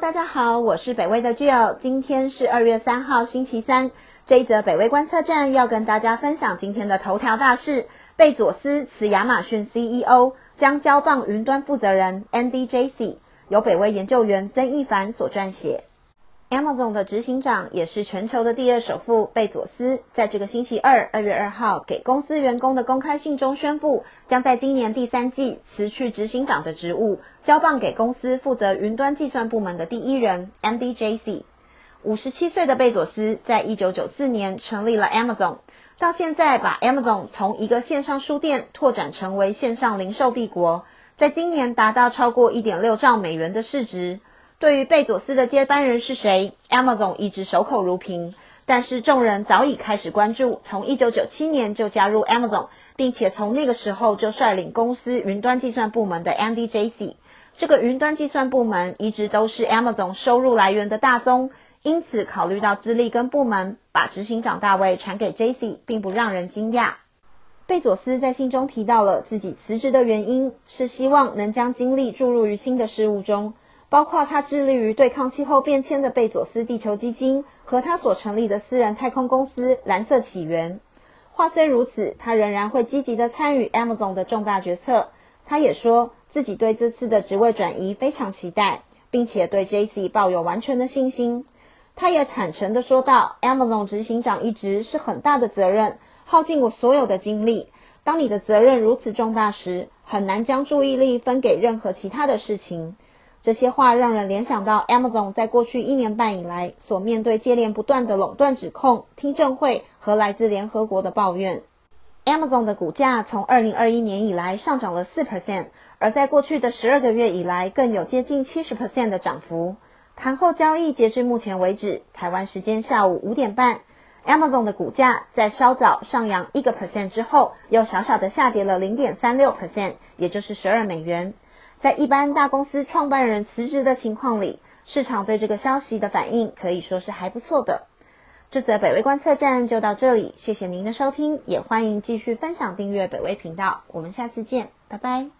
大家好，我是北威的 Jill，今天是二月三号星期三。这一则北威观测站要跟大家分享今天的头条大事：贝佐斯辞亚马逊 CEO，将交棒云端负责人 Andy Jassy，由北威研究员曾一凡所撰写。Amazon 的执行长也是全球的第二首富贝佐斯，在这个星期二，二月二号给公司员工的公开信中宣布，将在今年第三季辞去执行长的职务，交棒给公司负责云端计算部门的第一人 Andy Jassy。五十七岁的贝佐斯在一九九四年成立了 Amazon，到现在把 Amazon 从一个线上书店拓展成为线上零售帝国，在今年达到超过一点六兆美元的市值。对于贝佐斯的接班人是谁，Amazon 一直守口如瓶。但是众人早已开始关注，从1997年就加入 Amazon，并且从那个时候就率领公司云端计算部门的 Andy Jassy。这个云端计算部门一直都是 Amazon 收入来源的大宗，因此考虑到资历跟部门，把执行长大位传给 Jassy，并不让人惊讶。贝佐斯在信中提到了自己辞职的原因，是希望能将精力注入于新的事物中。包括他致力于对抗气候变迁的贝佐斯地球基金和他所成立的私人太空公司蓝色起源。话虽如此，他仍然会积极的参与 Amazon 的重大决策。他也说自己对这次的职位转移非常期待，并且对 JC 抱有完全的信心。他也坦诚的说道：“Amazon 执行长一职是很大的责任，耗尽我所有的精力。当你的责任如此重大时，很难将注意力分给任何其他的事情。”这些话让人联想到 Amazon 在过去一年半以来所面对接连不断的垄断指控、听证会和来自联合国的抱怨。Amazon 的股价从2021年以来上涨了4%，而在过去的十二个月以来更有接近70%的涨幅。盘后交易截至目前为止，台湾时间下午五点半，Amazon 的股价在稍早上扬一个 percent 之后，又小小的下跌了0.36%，也就是12美元。在一般大公司创办人辞职的情况里，市场对这个消息的反应可以说是还不错的。这则北威观测站就到这里，谢谢您的收听，也欢迎继续分享订阅北威频道。我们下次见，拜拜。